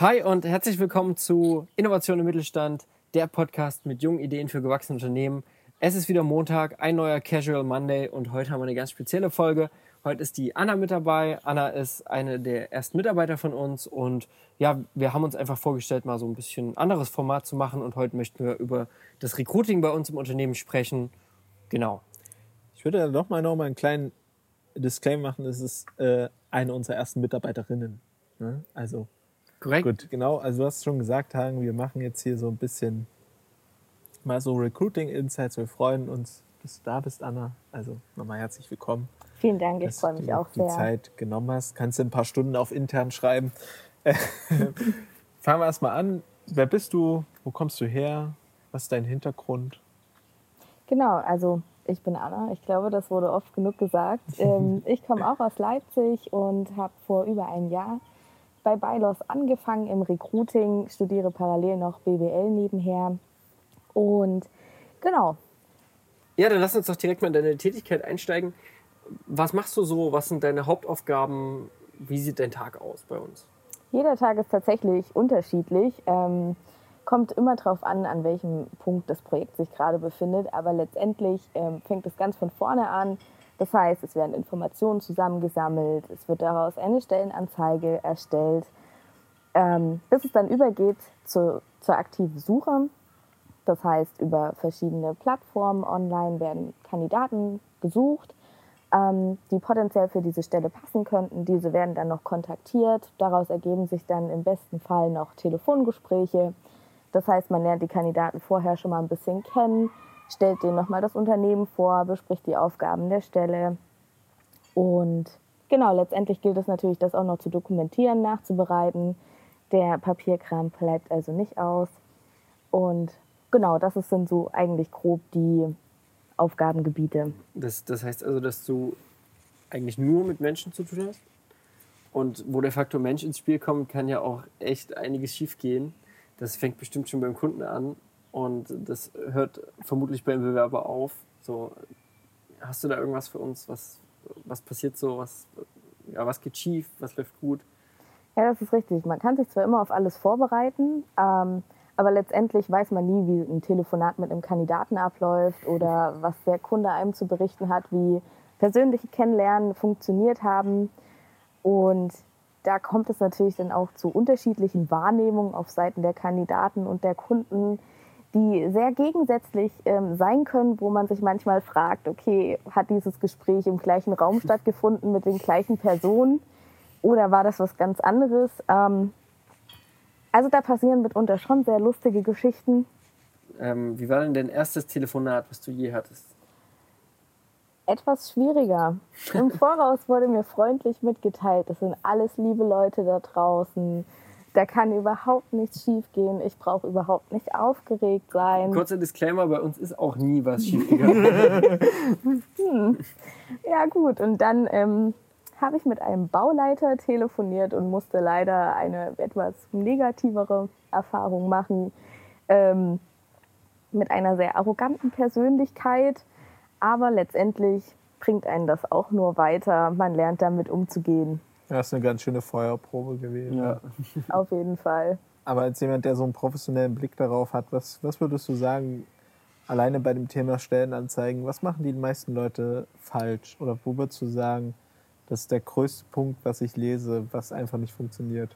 Hi und herzlich willkommen zu Innovation im Mittelstand, der Podcast mit jungen Ideen für gewachsene Unternehmen. Es ist wieder Montag, ein neuer Casual Monday und heute haben wir eine ganz spezielle Folge. Heute ist die Anna mit dabei. Anna ist eine der ersten Mitarbeiter von uns und ja, wir haben uns einfach vorgestellt, mal so ein bisschen anderes Format zu machen und heute möchten wir über das Recruiting bei uns im Unternehmen sprechen. Genau. Ich würde dann doch mal noch mal einen kleinen Disclaimer machen. Es ist äh, eine unserer ersten Mitarbeiterinnen. Ne? Also Korrekt. Gut, genau. Also du hast schon gesagt, Hagen, wir machen jetzt hier so ein bisschen mal so Recruiting-Insights. Wir freuen uns, dass du da bist, Anna. Also nochmal herzlich willkommen. Vielen Dank, ich freue mich du auch die sehr. Zeit genommen hast. Kannst du ein paar Stunden auf intern schreiben. Fangen wir erstmal an. Wer bist du? Wo kommst du her? Was ist dein Hintergrund? Genau, also ich bin Anna. Ich glaube, das wurde oft genug gesagt. Ähm, ich komme auch aus Leipzig und habe vor über einem Jahr bei Bylos angefangen im Recruiting, studiere parallel noch BWL nebenher. Und genau, Ja, dann lass uns doch direkt mal in deine Tätigkeit einsteigen. Was machst du so? Was sind deine Hauptaufgaben? Wie sieht dein Tag aus bei uns? Jeder Tag ist tatsächlich unterschiedlich. Ähm, kommt immer darauf an, an welchem Punkt das Projekt sich gerade befindet. Aber letztendlich ähm, fängt es ganz von vorne an. Das heißt, es werden Informationen zusammengesammelt, es wird daraus eine Stellenanzeige erstellt, ähm, bis es dann übergeht zu, zur aktiven Suche. Das heißt, über verschiedene Plattformen online werden Kandidaten gesucht, ähm, die potenziell für diese Stelle passen könnten. Diese werden dann noch kontaktiert. Daraus ergeben sich dann im besten Fall noch Telefongespräche. Das heißt, man lernt die Kandidaten vorher schon mal ein bisschen kennen, stellt denen nochmal das Unternehmen vor, bespricht die Aufgaben der Stelle. Und genau, letztendlich gilt es natürlich, das auch noch zu dokumentieren, nachzubereiten. Der Papierkram bleibt also nicht aus. Und genau, das sind so eigentlich grob die Aufgabengebiete. Das, das heißt also, dass du eigentlich nur mit Menschen zu tun hast? Und wo der Faktor Mensch ins Spiel kommt, kann ja auch echt einiges schiefgehen. Das fängt bestimmt schon beim Kunden an und das hört vermutlich beim Bewerber auf. So, hast du da irgendwas für uns? Was, was passiert so? Was, ja, was geht schief? Was läuft gut? Ja, das ist richtig. Man kann sich zwar immer auf alles vorbereiten, ähm, aber letztendlich weiß man nie, wie ein Telefonat mit einem Kandidaten abläuft oder was der Kunde einem zu berichten hat, wie persönliche Kennenlernen funktioniert haben. Und da kommt es natürlich dann auch zu unterschiedlichen Wahrnehmungen auf Seiten der Kandidaten und der Kunden, die sehr gegensätzlich ähm, sein können, wo man sich manchmal fragt, okay, hat dieses Gespräch im gleichen Raum stattgefunden mit den gleichen Personen oder war das was ganz anderes? Ähm, also da passieren mitunter schon sehr lustige Geschichten. Ähm, wie war denn dein erstes Telefonat, was du je hattest? Etwas schwieriger. Im Voraus wurde mir freundlich mitgeteilt, das sind alles liebe Leute da draußen. Da kann überhaupt nichts schiefgehen. Ich brauche überhaupt nicht aufgeregt sein. Kurzer Disclaimer, bei uns ist auch nie was schiefgegangen. Ja gut, und dann ähm, habe ich mit einem Bauleiter telefoniert und musste leider eine etwas negativere Erfahrung machen ähm, mit einer sehr arroganten Persönlichkeit. Aber letztendlich bringt einen das auch nur weiter. Man lernt damit umzugehen. Das ist eine ganz schöne Feuerprobe gewesen. ja. Auf jeden Fall. Aber als jemand, der so einen professionellen Blick darauf hat, was, was würdest du sagen, alleine bei dem Thema Stellenanzeigen, was machen die meisten Leute falsch? Oder wo würdest du sagen, das ist der größte Punkt, was ich lese, was einfach nicht funktioniert?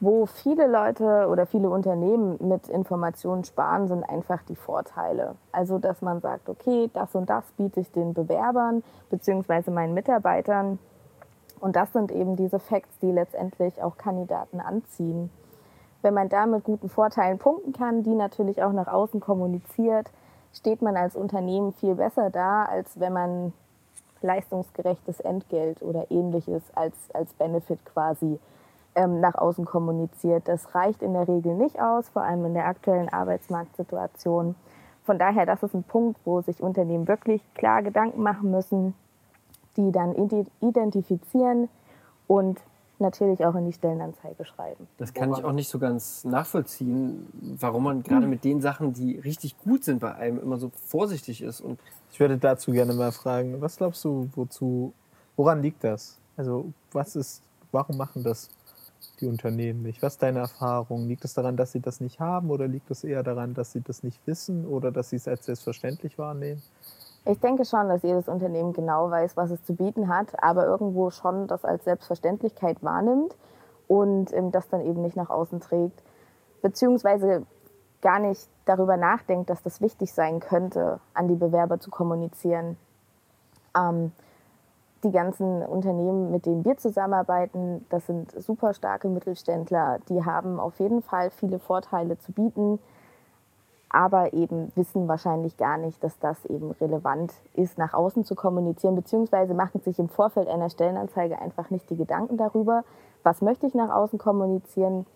Wo viele Leute oder viele Unternehmen mit Informationen sparen, sind einfach die Vorteile. Also, dass man sagt, okay, das und das biete ich den Bewerbern bzw. meinen Mitarbeitern. Und das sind eben diese Facts, die letztendlich auch Kandidaten anziehen. Wenn man da mit guten Vorteilen punkten kann, die natürlich auch nach außen kommuniziert, steht man als Unternehmen viel besser da, als wenn man leistungsgerechtes Entgelt oder ähnliches als, als Benefit quasi ähm, nach außen kommuniziert. Das reicht in der Regel nicht aus, vor allem in der aktuellen Arbeitsmarktsituation. Von daher, das ist ein Punkt, wo sich Unternehmen wirklich klar Gedanken machen müssen, die dann ide- identifizieren und natürlich auch in die Stellenanzeige schreiben. Das kann ich auch nicht so ganz nachvollziehen, warum man gerade mit den Sachen, die richtig gut sind bei einem, immer so vorsichtig ist. Und Ich würde dazu gerne mal fragen, was glaubst du, wozu, woran liegt das? Also was ist, warum machen das die Unternehmen nicht? Was ist deine Erfahrung? Liegt es daran, dass sie das nicht haben oder liegt es eher daran, dass sie das nicht wissen oder dass sie es als selbstverständlich wahrnehmen? Ich denke schon, dass jedes Unternehmen genau weiß, was es zu bieten hat, aber irgendwo schon das als Selbstverständlichkeit wahrnimmt und ähm, das dann eben nicht nach außen trägt, beziehungsweise gar nicht darüber nachdenkt, dass das wichtig sein könnte, an die Bewerber zu kommunizieren. Ähm, die ganzen Unternehmen, mit denen wir zusammenarbeiten, das sind super starke Mittelständler. Die haben auf jeden Fall viele Vorteile zu bieten, aber eben wissen wahrscheinlich gar nicht, dass das eben relevant ist, nach außen zu kommunizieren, beziehungsweise machen sich im Vorfeld einer Stellenanzeige einfach nicht die Gedanken darüber, was möchte ich nach außen kommunizieren.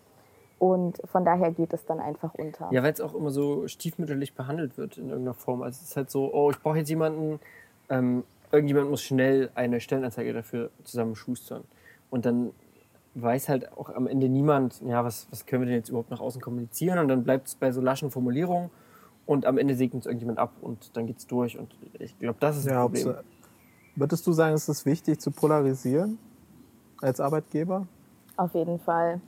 Und von daher geht es dann einfach unter. Ja, weil es auch immer so stiefmütterlich behandelt wird in irgendeiner Form. Also es ist halt so, oh, ich brauche jetzt jemanden, ähm, irgendjemand muss schnell eine Stellenanzeige dafür zusammenschustern. Und dann weiß halt auch am Ende niemand, ja, was, was können wir denn jetzt überhaupt nach außen kommunizieren? Und dann bleibt es bei so laschen Formulierungen und am Ende segnet es irgendjemand ab und dann geht es durch. Und ich glaube, das ist ja, das Problem. Würdest du sagen, es ist wichtig zu polarisieren als Arbeitgeber? Auf jeden Fall.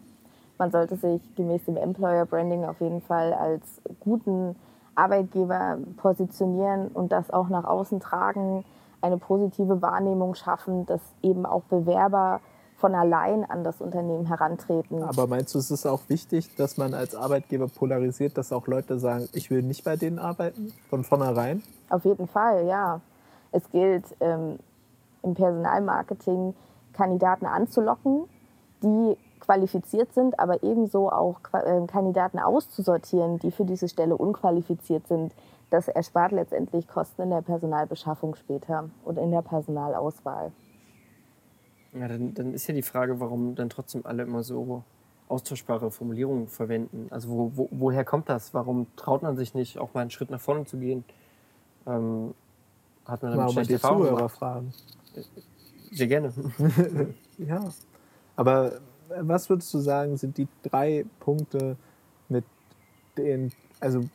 Man sollte sich gemäß dem Employer Branding auf jeden Fall als guten Arbeitgeber positionieren und das auch nach außen tragen eine positive Wahrnehmung schaffen, dass eben auch Bewerber von allein an das Unternehmen herantreten. Aber meinst du, es ist auch wichtig, dass man als Arbeitgeber polarisiert, dass auch Leute sagen, ich will nicht bei denen arbeiten, von vornherein? Auf jeden Fall, ja. Es gilt ähm, im Personalmarketing, Kandidaten anzulocken, die qualifiziert sind, aber ebenso auch äh, Kandidaten auszusortieren, die für diese Stelle unqualifiziert sind, das erspart letztendlich Kosten in der Personalbeschaffung später und in der Personalauswahl. Ja, dann, dann ist ja die Frage, warum dann trotzdem alle immer so austauschbare Formulierungen verwenden. Also wo, wo, woher kommt das? Warum traut man sich nicht, auch mal einen Schritt nach vorne zu gehen? Ähm, hat man damit schlechte Erfahrungen Zuhörer fragen. Sehr gerne. ja, aber was würdest du sagen, sind die drei Punkte, mit denen, also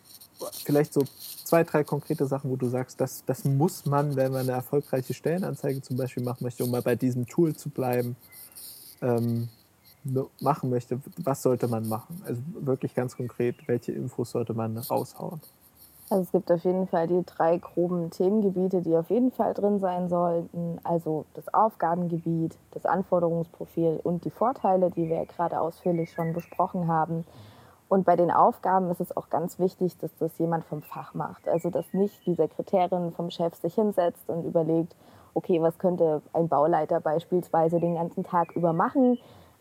vielleicht so zwei, drei konkrete Sachen, wo du sagst, das, das muss man, wenn man eine erfolgreiche Stellenanzeige zum Beispiel machen möchte, um mal bei diesem Tool zu bleiben, ähm, machen möchte, was sollte man machen? Also wirklich ganz konkret, welche Infos sollte man raushauen? Also es gibt auf jeden Fall die drei groben Themengebiete, die auf jeden Fall drin sein sollten. Also das Aufgabengebiet, das Anforderungsprofil und die Vorteile, die wir ja gerade ausführlich schon besprochen haben. Und bei den Aufgaben ist es auch ganz wichtig, dass das jemand vom Fach macht. Also dass nicht die Sekretärin vom Chef sich hinsetzt und überlegt, okay, was könnte ein Bauleiter beispielsweise den ganzen Tag über machen.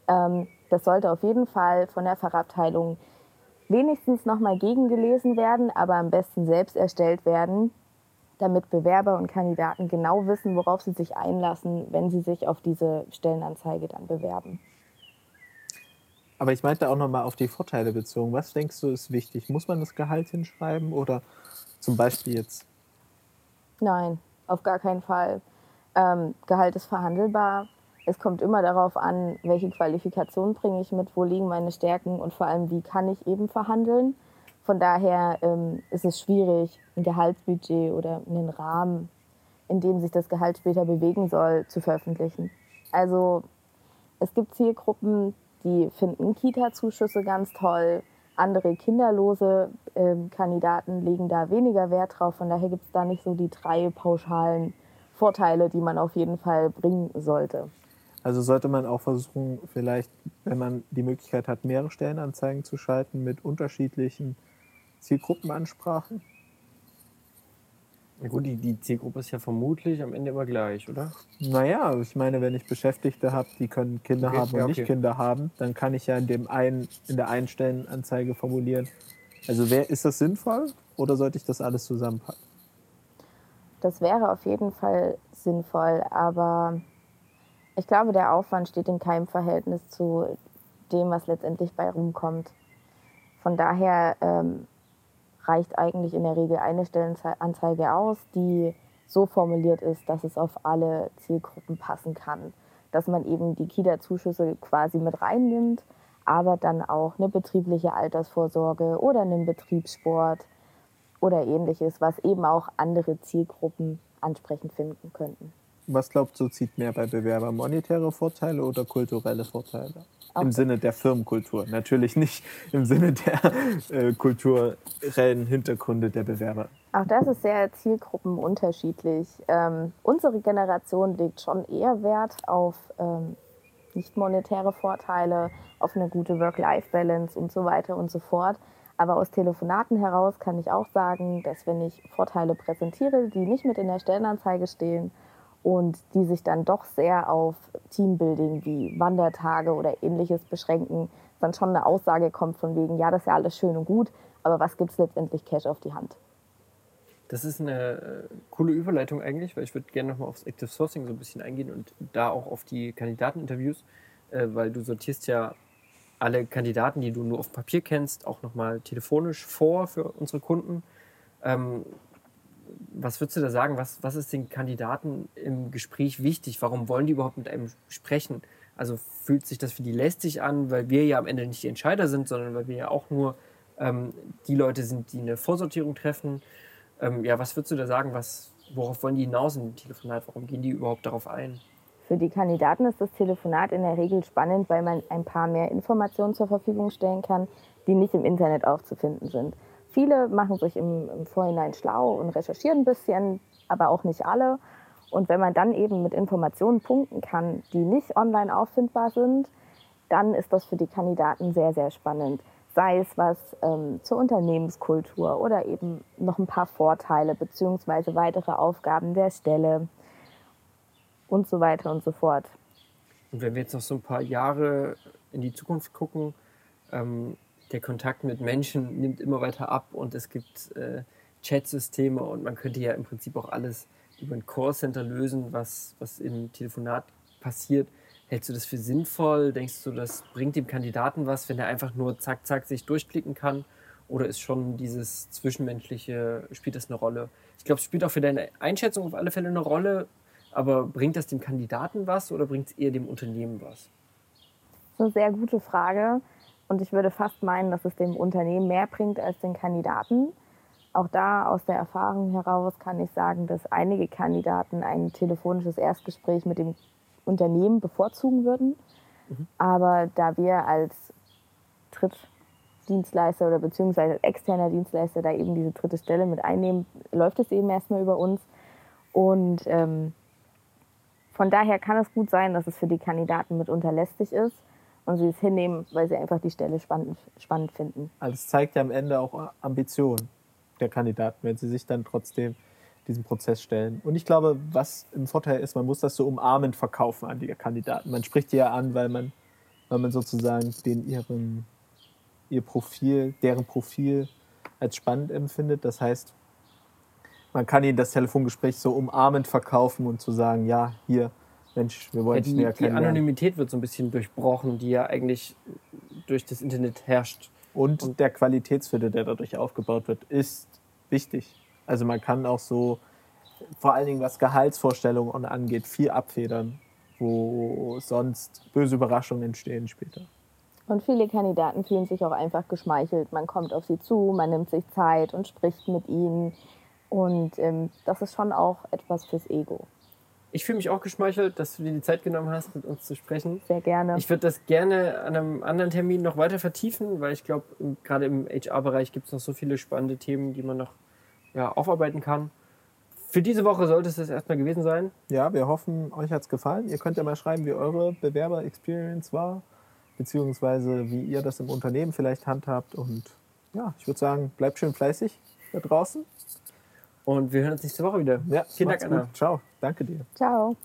Ähm, das sollte auf jeden Fall von der Fachabteilung wenigstens nochmal gegengelesen werden, aber am besten selbst erstellt werden, damit Bewerber und Kandidaten genau wissen, worauf sie sich einlassen, wenn sie sich auf diese Stellenanzeige dann bewerben. Aber ich meinte auch nochmal auf die Vorteile bezogen. Was denkst du ist wichtig? Muss man das Gehalt hinschreiben oder zum Beispiel jetzt? Nein, auf gar keinen Fall. Ähm, Gehalt ist verhandelbar. Es kommt immer darauf an, welche Qualifikation bringe ich mit, wo liegen meine Stärken und vor allem, wie kann ich eben verhandeln. Von daher ähm, ist es schwierig, ein Gehaltsbudget oder einen Rahmen, in dem sich das Gehalt später bewegen soll, zu veröffentlichen. Also es gibt Zielgruppen, die finden Kita-Zuschüsse ganz toll. Andere kinderlose äh, Kandidaten legen da weniger Wert drauf. Von daher gibt es da nicht so die drei pauschalen Vorteile, die man auf jeden Fall bringen sollte. Also sollte man auch versuchen, vielleicht, wenn man die Möglichkeit hat, mehrere Stellenanzeigen zu schalten mit unterschiedlichen Zielgruppenansprachen? Ja gut, die, die Zielgruppe ist ja vermutlich am Ende immer gleich, oder? Naja, ich meine, wenn ich Beschäftigte habe, die können Kinder okay, haben und ja, okay. nicht Kinder haben, dann kann ich ja in, dem einen, in der einen Stellenanzeige formulieren. Also wer, ist das sinnvoll oder sollte ich das alles zusammenpacken? Das wäre auf jeden Fall sinnvoll, aber ich glaube, der Aufwand steht in keinem Verhältnis zu dem, was letztendlich bei rumkommt. Von daher ähm, reicht eigentlich in der Regel eine Stellenanzeige aus, die so formuliert ist, dass es auf alle Zielgruppen passen kann. Dass man eben die KIDA-Zuschüsse quasi mit reinnimmt, aber dann auch eine betriebliche Altersvorsorge oder einen Betriebssport oder ähnliches, was eben auch andere Zielgruppen ansprechend finden könnten. Was glaubst du, zieht mehr bei Bewerbern? Monetäre Vorteile oder kulturelle Vorteile? Auch Im Sinne der Firmenkultur. Natürlich nicht im Sinne der äh, kulturellen Hintergründe der Bewerber. Auch das ist sehr zielgruppenunterschiedlich. Ähm, unsere Generation legt schon eher Wert auf ähm, nicht monetäre Vorteile, auf eine gute Work-Life-Balance und so weiter und so fort. Aber aus Telefonaten heraus kann ich auch sagen, dass wenn ich Vorteile präsentiere, die nicht mit in der Stellenanzeige stehen und die sich dann doch sehr auf Teambuilding wie Wandertage oder ähnliches beschränken, dann schon eine Aussage kommt von wegen, ja, das ist ja alles schön und gut, aber was gibt es letztendlich Cash auf die Hand? Das ist eine äh, coole Überleitung eigentlich, weil ich würde gerne nochmal aufs Active Sourcing so ein bisschen eingehen und da auch auf die Kandidateninterviews, äh, weil du sortierst ja alle Kandidaten, die du nur auf Papier kennst, auch nochmal telefonisch vor für unsere Kunden. Was würdest du da sagen? Was, was ist den Kandidaten im Gespräch wichtig? Warum wollen die überhaupt mit einem sprechen? Also fühlt sich das für die lästig an, weil wir ja am Ende nicht die Entscheider sind, sondern weil wir ja auch nur ähm, die Leute sind, die eine Vorsortierung treffen. Ähm, ja, was würdest du da sagen? Was, worauf wollen die hinaus im Telefonat? Warum gehen die überhaupt darauf ein? Für die Kandidaten ist das Telefonat in der Regel spannend, weil man ein paar mehr Informationen zur Verfügung stellen kann, die nicht im Internet aufzufinden sind. Viele machen sich im, im Vorhinein schlau und recherchieren ein bisschen, aber auch nicht alle. Und wenn man dann eben mit Informationen punkten kann, die nicht online auffindbar sind, dann ist das für die Kandidaten sehr, sehr spannend. Sei es was ähm, zur Unternehmenskultur oder eben noch ein paar Vorteile bzw. weitere Aufgaben der Stelle und so weiter und so fort. Und wenn wir jetzt noch so ein paar Jahre in die Zukunft gucken, ähm, der Kontakt mit Menschen nimmt immer weiter ab und es gibt äh, Chatsysteme und man könnte ja im Prinzip auch alles über ein Callcenter lösen, was, was im Telefonat passiert. Hältst du das für sinnvoll? Denkst du, das bringt dem Kandidaten was, wenn er einfach nur zack, zack sich durchklicken kann? Oder ist schon dieses Zwischenmenschliche, spielt das eine Rolle? Ich glaube, es spielt auch für deine Einschätzung auf alle Fälle eine Rolle, aber bringt das dem Kandidaten was oder bringt es eher dem Unternehmen was? Das ist eine sehr gute Frage. Und ich würde fast meinen, dass es dem Unternehmen mehr bringt als den Kandidaten. Auch da aus der Erfahrung heraus kann ich sagen, dass einige Kandidaten ein telefonisches Erstgespräch mit dem Unternehmen bevorzugen würden. Mhm. Aber da wir als Drittdienstleister oder beziehungsweise externer Dienstleister da eben diese dritte Stelle mit einnehmen, läuft es eben erstmal über uns. Und ähm, von daher kann es gut sein, dass es für die Kandidaten mitunter lästig ist und sie es hinnehmen, weil sie einfach die Stelle spannend, spannend finden. Also es zeigt ja am Ende auch Ambition der Kandidaten, wenn sie sich dann trotzdem diesem Prozess stellen. Und ich glaube, was im Vorteil ist, man muss das so umarmend verkaufen an die Kandidaten. Man spricht die ja an, weil man, weil man sozusagen den ihren, ihr Profil, deren Profil als spannend empfindet. Das heißt, man kann ihnen das Telefongespräch so umarmend verkaufen und zu sagen, ja, hier, Mensch, wir wollen ja, die, näher Die Anonymität wird so ein bisschen durchbrochen, die ja eigentlich durch das Internet herrscht. Und, und der Qualitätsfilter, der dadurch aufgebaut wird, ist wichtig. Also man kann auch so, vor allen Dingen was Gehaltsvorstellungen angeht, viel abfedern, wo sonst böse Überraschungen entstehen später. Und viele Kandidaten fühlen sich auch einfach geschmeichelt. Man kommt auf sie zu, man nimmt sich Zeit und spricht mit ihnen. Und ähm, das ist schon auch etwas fürs Ego. Ich fühle mich auch geschmeichelt, dass du dir die Zeit genommen hast, mit uns zu sprechen. Sehr gerne. Ich würde das gerne an einem anderen Termin noch weiter vertiefen, weil ich glaube, gerade im HR-Bereich gibt es noch so viele spannende Themen, die man noch ja, aufarbeiten kann. Für diese Woche sollte es das erstmal gewesen sein. Ja, wir hoffen, euch hat es gefallen. Ihr könnt ja mal schreiben, wie eure Bewerber-Experience war, beziehungsweise wie ihr das im Unternehmen vielleicht handhabt. Und ja, ich würde sagen, bleibt schön fleißig da draußen. Und wir hören uns nächste Woche wieder. Ja, vielen Dank, Anna. Ciao. Danke dir. Ciao.